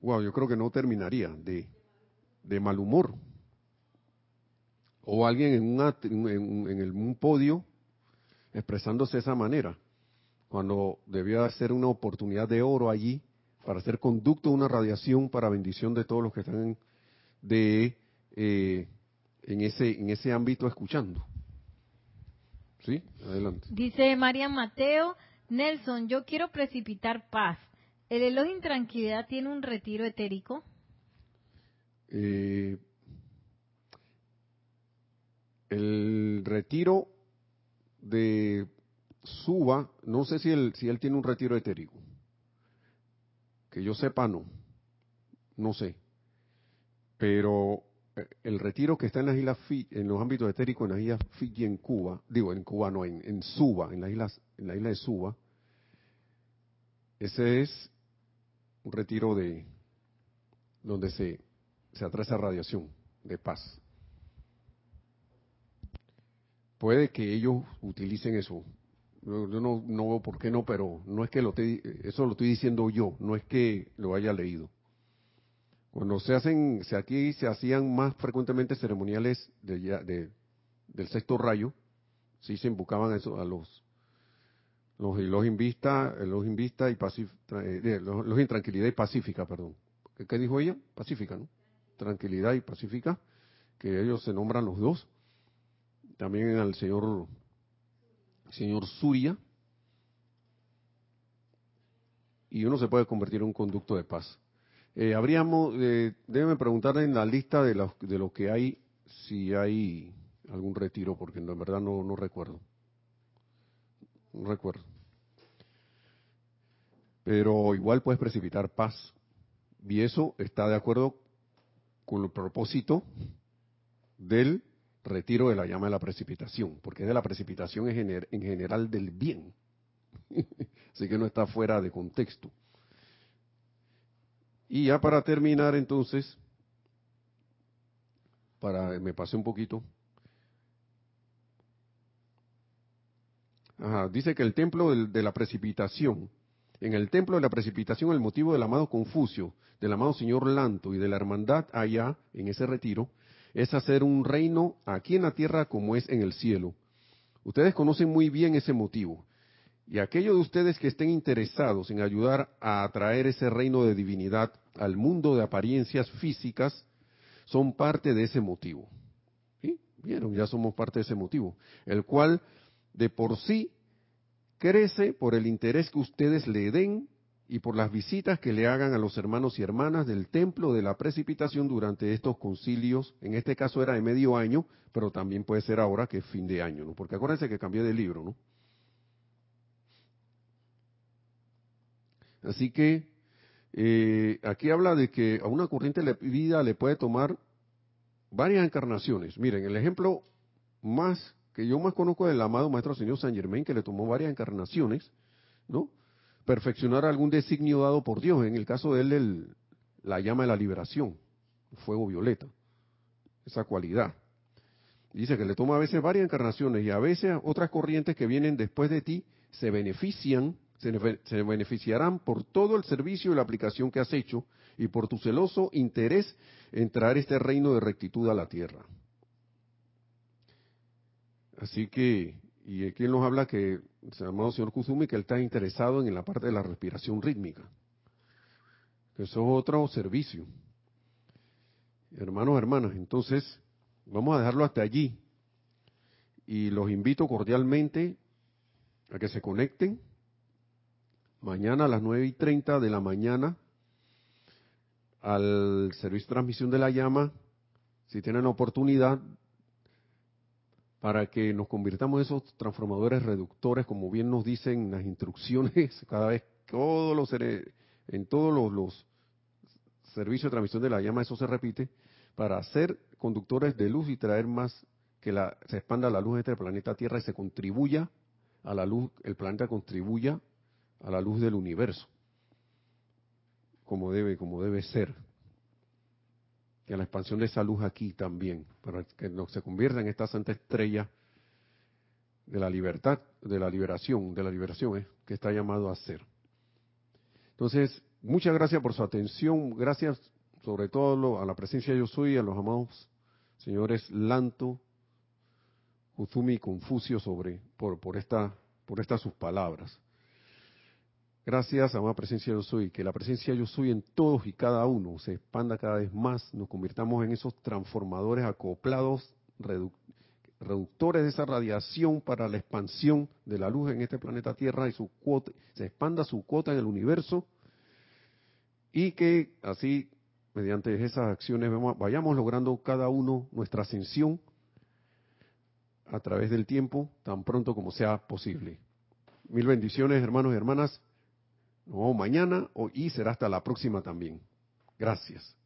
wow, yo creo que no terminaría, de, de mal humor. O alguien en, un, en, el, un podio expresándose de esa manera, cuando debía ser una oportunidad de oro allí para ser conducto de una radiación para bendición de todos los que están de eh, en ese en ese ámbito escuchando. ¿Sí? Adelante. Dice María Mateo, Nelson, yo quiero precipitar paz. ¿El elogio intranquilidad tiene un retiro etérico? Eh, el retiro de Suba, no sé si él, si él tiene un retiro etérico. Que yo sepa, no. No sé. Pero eh, el retiro que está en las islas en los ámbitos etéricos en las islas Fiji en Cuba, digo en Cuba no, en, en Suba, en las islas, en la isla de Suba, ese es un retiro de donde se, se atrae esa radiación de paz. Puede que ellos utilicen eso, yo no, no veo por qué no, pero no es que lo eso lo estoy diciendo yo, no es que lo haya leído. Cuando se hacen, se aquí se hacían más frecuentemente ceremoniales de, del sexto rayo, sí se invocaban eso a los los los invista, los invista y pacífica, eh, los, intranquilidad y pacífica, perdón. ¿Qué, ¿Qué, dijo ella? Pacífica, ¿no? Tranquilidad y pacífica, que ellos se nombran los dos. También al señor señor Surya, y uno se puede convertir en un conducto de paz. Eh, habríamos, eh, déjeme preguntar en la lista de lo, de lo que hay, si hay algún retiro, porque en verdad no, no recuerdo. No recuerdo. Pero igual puedes precipitar paz. Y eso está de acuerdo con el propósito del retiro de la llama de la precipitación, porque es de la precipitación en, en general del bien. Así que no está fuera de contexto. Y ya para terminar entonces, para me pasé un poquito. Dice que el templo de la precipitación, en el templo de la precipitación el motivo del amado Confucio, del amado señor Lanto y de la hermandad allá en ese retiro, es hacer un reino aquí en la tierra como es en el cielo. Ustedes conocen muy bien ese motivo. Y aquellos de ustedes que estén interesados en ayudar a atraer ese reino de divinidad al mundo de apariencias físicas, son parte de ese motivo. ¿Sí? Vieron, ya somos parte de ese motivo, el cual de por sí crece por el interés que ustedes le den y por las visitas que le hagan a los hermanos y hermanas del templo de la precipitación durante estos concilios. En este caso era de medio año, pero también puede ser ahora que es fin de año, ¿no? Porque acuérdense que cambié de libro, ¿no? Así que eh, aquí habla de que a una corriente de vida le puede tomar varias encarnaciones. Miren, el ejemplo más que yo más conozco del amado Maestro Señor San Germain, que le tomó varias encarnaciones, ¿no? perfeccionar algún designio dado por Dios. En el caso de él, la llama de la liberación, fuego violeta, esa cualidad. Dice que le toma a veces varias encarnaciones y a veces otras corrientes que vienen después de ti se benefician, se, se beneficiarán por todo el servicio y la aplicación que has hecho y por tu celoso interés en traer este reino de rectitud a la tierra. Así que y aquí nos habla que, el amado señor Kuzumi, que él está interesado en la parte de la respiración rítmica. eso es otro servicio. Hermanos, hermanas, entonces vamos a dejarlo hasta allí. Y los invito cordialmente a que se conecten mañana a las 9 y 30 de la mañana al servicio de transmisión de la llama, si tienen la oportunidad, para que nos convirtamos en esos transformadores reductores, como bien nos dicen las instrucciones, cada vez, todos los, en todos los, servicios de transmisión de la llama, eso se repite, para ser conductores de luz y traer más, que la, se expanda la luz de este planeta Tierra y se contribuya a la luz, el planeta contribuya a la luz del universo, como debe, como debe ser. Que la expansión de esa luz aquí también, para que no se convierta en esta santa estrella de la libertad, de la liberación, de la liberación, eh, que está llamado a ser. Entonces, muchas gracias por su atención, gracias sobre todo a la presencia de yo soy, a los amados señores Lanto, Uzumi y Confucio sobre, por, por, esta, por estas sus palabras. Gracias, amada presencia yo soy, que la presencia yo soy en todos y cada uno se expanda cada vez más, nos convirtamos en esos transformadores acoplados, reductores de esa radiación para la expansión de la luz en este planeta Tierra y su cuota, se expanda su cuota en el universo y que así, mediante esas acciones, vayamos logrando cada uno nuestra ascensión a través del tiempo tan pronto como sea posible. Mil bendiciones, hermanos y hermanas. Nos vemos mañana y será hasta la próxima también. Gracias.